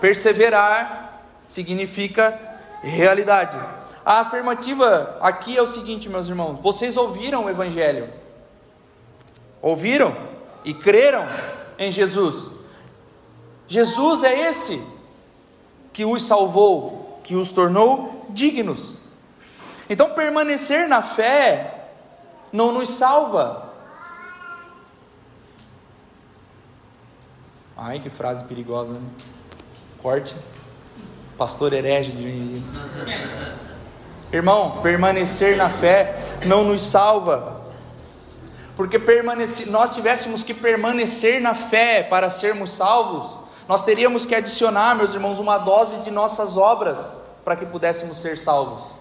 Speaker 1: perseverar significa realidade. A afirmativa aqui é o seguinte, meus irmãos: vocês ouviram o Evangelho, ouviram e creram em Jesus. Jesus é esse que os salvou, que os tornou dignos. Então, permanecer na fé não nos salva, Ai, que frase perigosa, né? Corte. Pastor herege de Irmão, permanecer na fé não nos salva. Porque permanecer, nós tivéssemos que permanecer na fé para sermos salvos, nós teríamos que adicionar, meus irmãos, uma dose de nossas obras para que pudéssemos ser salvos.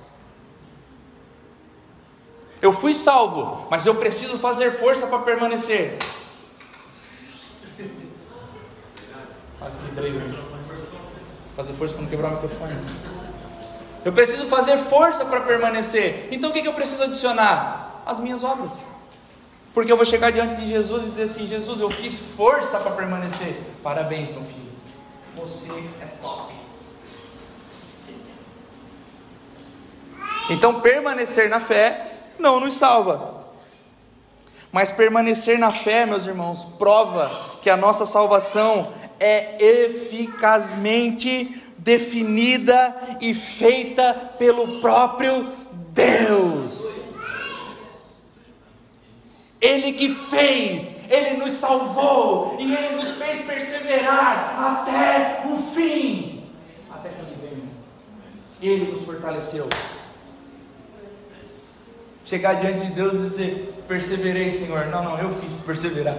Speaker 1: Eu fui salvo, mas eu preciso fazer força para permanecer. O Fazer força para não quebrar o microfone. Eu preciso fazer força para permanecer. Então o que, que eu preciso adicionar? As minhas obras. Porque eu vou chegar diante de Jesus e dizer assim: Jesus, eu fiz força para permanecer. Parabéns, meu filho. Você é top. Então, permanecer na fé não nos salva. Mas permanecer na fé, meus irmãos, prova que a nossa salvação é eficazmente definida e feita pelo próprio Deus. Ele que fez, Ele nos salvou e Ele nos fez perseverar até o fim. Até que Ele. Ele nos fortaleceu. Chegar diante de Deus e dizer: Perseverei, Senhor. Não, não, eu fiz tu perseverar.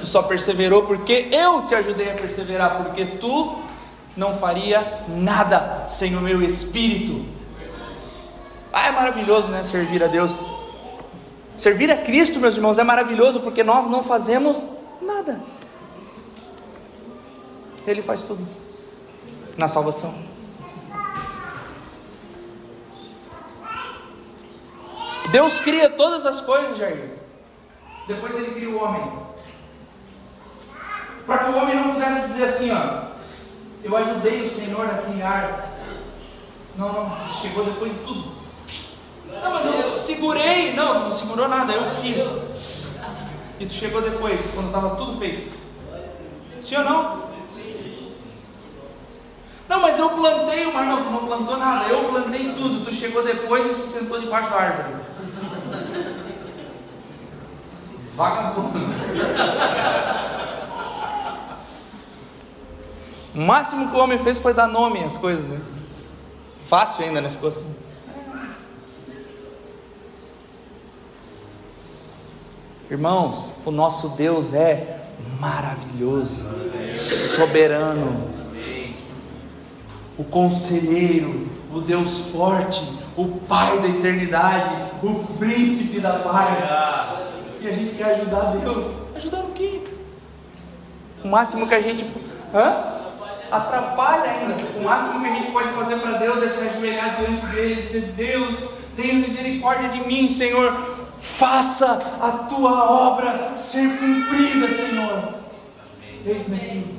Speaker 1: Tu só perseverou porque eu te ajudei a perseverar, porque tu não faria nada sem o meu espírito. Ah, é maravilhoso, né? Servir a Deus. Servir a Cristo, meus irmãos, é maravilhoso porque nós não fazemos nada. Ele faz tudo na salvação. Deus cria todas as coisas, Jair. Depois ele cria o homem. Para que o homem não pudesse dizer assim, ó, eu ajudei o Senhor a criar. Não, não, chegou depois de tudo. Não, mas eu segurei. Não, não segurou nada, eu fiz. E tu chegou depois, quando estava tudo feito. Sim ou não? Não, mas eu plantei o mar. Não, tu não plantou nada. Eu plantei tudo. Tu chegou depois e se sentou debaixo da árvore. Vagabundo. O máximo que o homem fez foi dar nome às coisas, né? Fácil ainda, né? Ficou assim. Irmãos, o nosso Deus é maravilhoso, soberano, o conselheiro, o Deus forte, o Pai da eternidade, o príncipe da paz. E a gente quer ajudar Deus. Ajudar o quê? O máximo que a gente. Hã? Atrapalha ainda. O máximo que a gente pode fazer para Deus é se ajoelhar diante dele e dizer: Deus, tenha misericórdia de mim, Senhor. Faça a tua obra ser cumprida, Senhor. Eis-me aqui.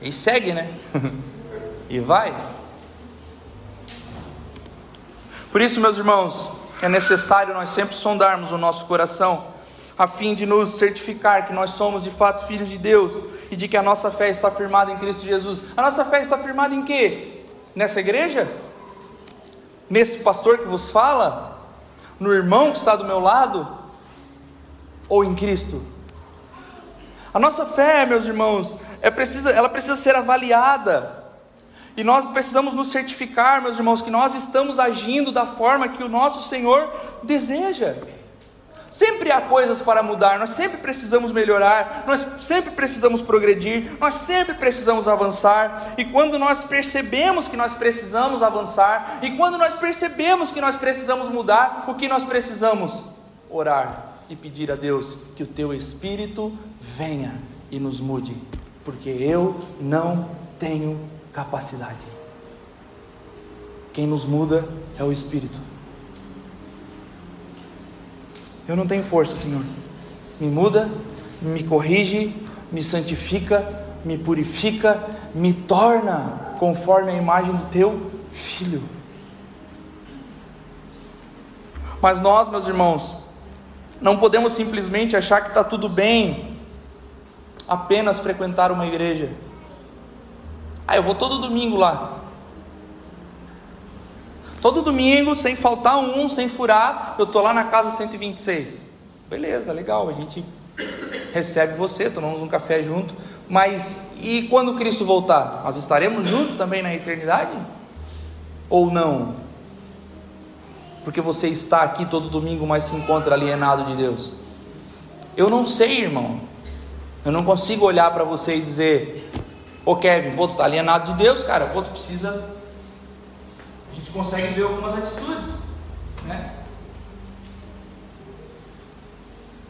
Speaker 1: E segue, né? e vai. Por isso, meus irmãos, é necessário nós sempre sondarmos o nosso coração, a fim de nos certificar que nós somos de fato filhos de Deus e de que a nossa fé está firmada em Cristo Jesus. A nossa fé está firmada em quê? Nessa igreja? Nesse pastor que vos fala? No irmão que está do meu lado? Ou em Cristo? A nossa fé, meus irmãos, é precisa, ela precisa ser avaliada. E nós precisamos nos certificar, meus irmãos, que nós estamos agindo da forma que o nosso Senhor deseja. Sempre há coisas para mudar, nós sempre precisamos melhorar, nós sempre precisamos progredir, nós sempre precisamos avançar. E quando nós percebemos que nós precisamos avançar, e quando nós percebemos que nós precisamos mudar, o que nós precisamos? Orar e pedir a Deus que o teu Espírito venha e nos mude, porque eu não tenho capacidade. Quem nos muda é o Espírito. Eu não tenho força, Senhor. Me muda, me corrige, me santifica, me purifica, me torna conforme a imagem do teu filho. Mas nós, meus irmãos, não podemos simplesmente achar que está tudo bem apenas frequentar uma igreja. Ah, eu vou todo domingo lá. Todo domingo, sem faltar um, sem furar, eu estou lá na casa 126. Beleza, legal, a gente recebe você, tomamos um café junto. Mas e quando Cristo voltar? Nós estaremos juntos também na eternidade? Ou não? Porque você está aqui todo domingo, mas se encontra alienado de Deus. Eu não sei, irmão. Eu não consigo olhar para você e dizer: Ô Kevin, pô, tu está alienado de Deus, cara. Pô, tu precisa consegue ver algumas atitudes, né?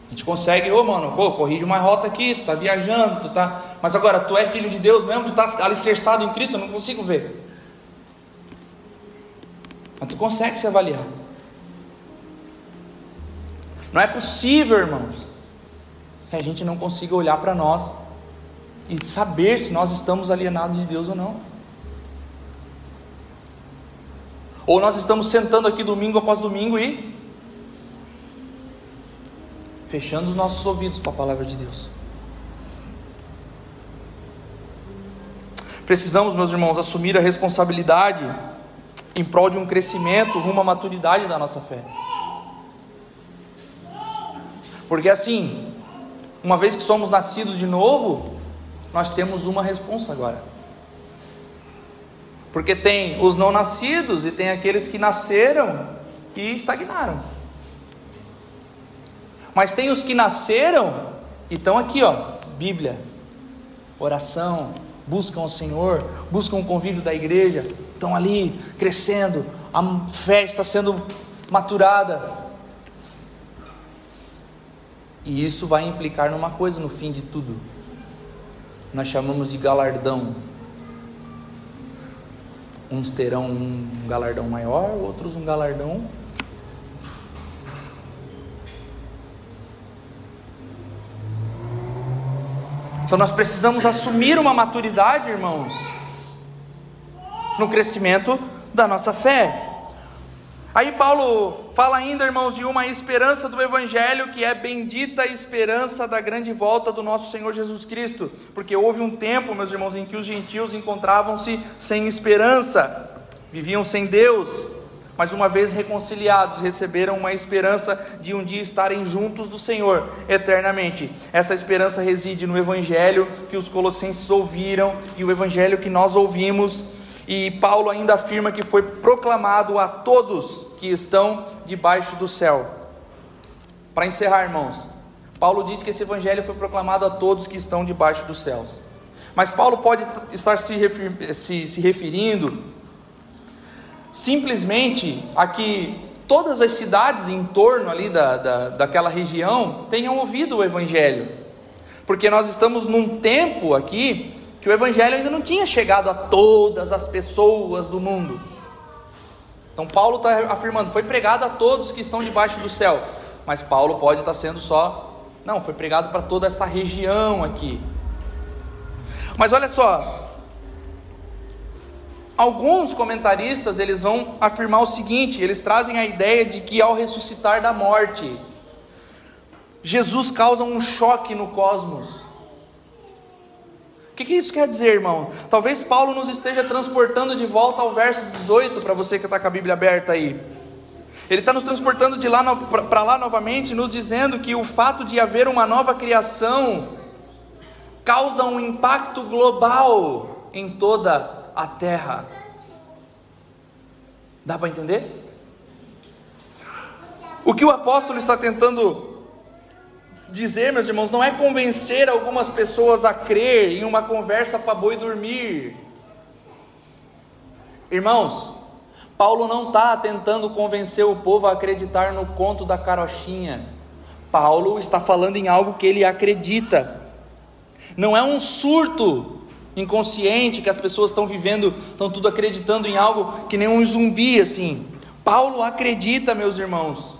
Speaker 1: A gente consegue, ô oh, mano, pô, corrige uma rota aqui, tu tá viajando, tu tá. Mas agora, tu é filho de Deus mesmo, tu tá alicerçado em Cristo, eu não consigo ver. Mas tu consegue se avaliar. Não é possível, irmãos, que a gente não consiga olhar para nós e saber se nós estamos alienados de Deus ou não. Ou nós estamos sentando aqui domingo após domingo e fechando os nossos ouvidos para a palavra de Deus. Precisamos, meus irmãos, assumir a responsabilidade em prol de um crescimento rumo à maturidade da nossa fé. Porque assim, uma vez que somos nascidos de novo, nós temos uma responsa agora. Porque tem os não nascidos e tem aqueles que nasceram e estagnaram. Mas tem os que nasceram e estão aqui, ó, Bíblia, oração, buscam o Senhor, buscam o convívio da igreja, estão ali crescendo, a fé está sendo maturada. E isso vai implicar numa coisa no fim de tudo. Nós chamamos de galardão Uns terão um galardão maior, outros um galardão. Então nós precisamos assumir uma maturidade, irmãos, no crescimento da nossa fé. Aí Paulo fala ainda, irmãos, de uma esperança do Evangelho, que é bendita esperança da grande volta do nosso Senhor Jesus Cristo, porque houve um tempo, meus irmãos, em que os gentios encontravam-se sem esperança, viviam sem Deus, mas uma vez reconciliados, receberam uma esperança de um dia estarem juntos do Senhor eternamente. Essa esperança reside no Evangelho que os colossenses ouviram e o Evangelho que nós ouvimos e Paulo ainda afirma que foi proclamado a todos que estão debaixo do céu. Para encerrar, irmãos, Paulo diz que esse evangelho foi proclamado a todos que estão debaixo dos céus. Mas Paulo pode estar se, se, se referindo simplesmente a que todas as cidades em torno ali da, da, daquela região tenham ouvido o evangelho. Porque nós estamos num tempo aqui que o evangelho ainda não tinha chegado a todas as pessoas do mundo. Então Paulo está afirmando, foi pregado a todos que estão debaixo do céu. Mas Paulo pode estar sendo só, não, foi pregado para toda essa região aqui. Mas olha só, alguns comentaristas eles vão afirmar o seguinte, eles trazem a ideia de que ao ressuscitar da morte, Jesus causa um choque no cosmos. O que, que isso quer dizer, irmão? Talvez Paulo nos esteja transportando de volta ao verso 18, para você que está com a Bíblia aberta aí. Ele está nos transportando de lá para lá novamente, nos dizendo que o fato de haver uma nova criação causa um impacto global em toda a terra. Dá para entender? O que o apóstolo está tentando dizer, meus irmãos, não é convencer algumas pessoas a crer em uma conversa para boi dormir. Irmãos, Paulo não está tentando convencer o povo a acreditar no conto da carochinha. Paulo está falando em algo que ele acredita. Não é um surto inconsciente que as pessoas estão vivendo, estão tudo acreditando em algo que nem um zumbi assim. Paulo acredita, meus irmãos,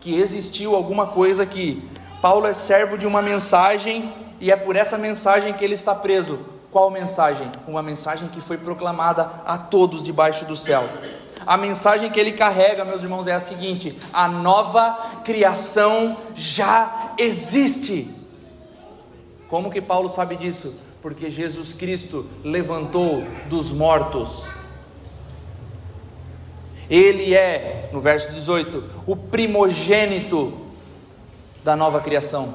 Speaker 1: que existiu alguma coisa aqui. Paulo é servo de uma mensagem e é por essa mensagem que ele está preso. Qual mensagem? Uma mensagem que foi proclamada a todos debaixo do céu. A mensagem que ele carrega, meus irmãos, é a seguinte: a nova criação já existe. Como que Paulo sabe disso? Porque Jesus Cristo levantou dos mortos. Ele é, no verso 18, o primogênito da nova criação.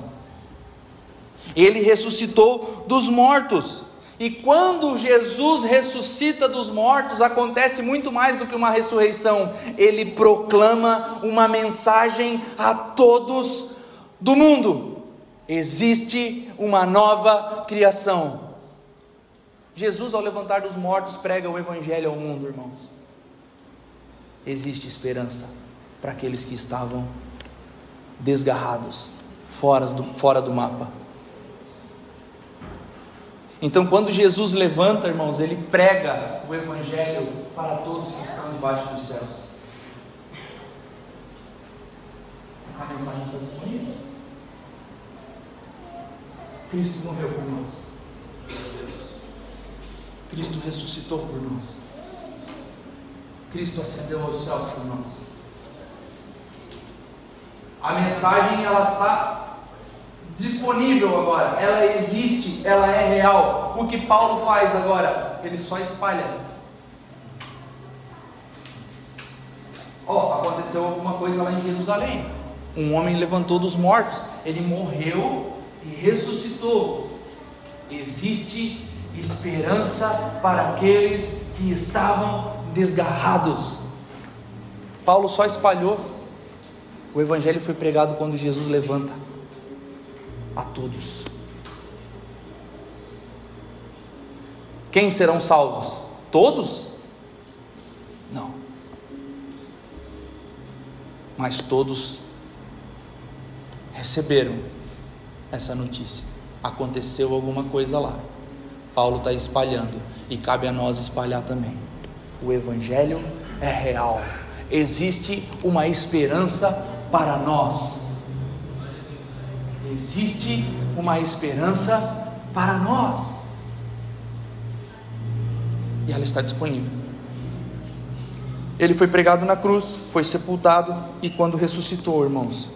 Speaker 1: Ele ressuscitou dos mortos. E quando Jesus ressuscita dos mortos, acontece muito mais do que uma ressurreição, ele proclama uma mensagem a todos do mundo: existe uma nova criação. Jesus, ao levantar dos mortos, prega o Evangelho ao mundo, irmãos. Existe esperança para aqueles que estavam desgarrados, fora do, fora do mapa. Então, quando Jesus levanta, irmãos, ele prega o Evangelho para todos que estão debaixo dos céus. Essa mensagem está disponível. Cristo morreu por nós. Cristo ressuscitou por nós. Cristo ascendeu aos céus por nós. A mensagem ela está disponível agora, ela existe, ela é real. O que Paulo faz agora? Ele só espalha. Ó, oh, aconteceu alguma coisa lá em Jerusalém. Um homem levantou dos mortos, ele morreu e ressuscitou. Existe esperança para aqueles que estavam desgarrados. Paulo só espalhou. O evangelho foi pregado quando Jesus levanta a todos. Quem serão salvos? Todos? Não. Mas todos receberam essa notícia. Aconteceu alguma coisa lá. Paulo está espalhando e cabe a nós espalhar também. O Evangelho é real. Existe uma esperança para nós existe uma esperança para nós. E ela está disponível. Ele foi pregado na cruz, foi sepultado e quando ressuscitou, irmãos,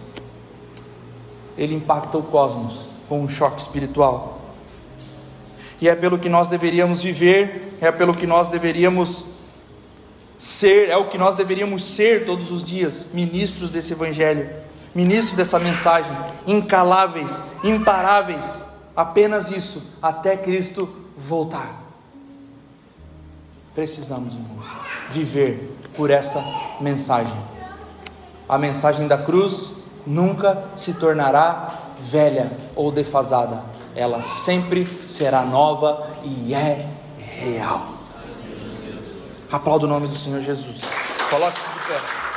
Speaker 1: ele impacta o cosmos com um choque espiritual. E é pelo que nós deveríamos viver, é pelo que nós deveríamos ser, é o que nós deveríamos ser todos os dias, ministros desse evangelho ministro dessa mensagem, incaláveis, imparáveis, apenas isso, até Cristo voltar. Precisamos, irmãos, viver por essa mensagem. A mensagem da cruz nunca se tornará velha ou defasada, ela sempre será nova e é real. Aplauda o nome do Senhor Jesus. Coloque-se de pé.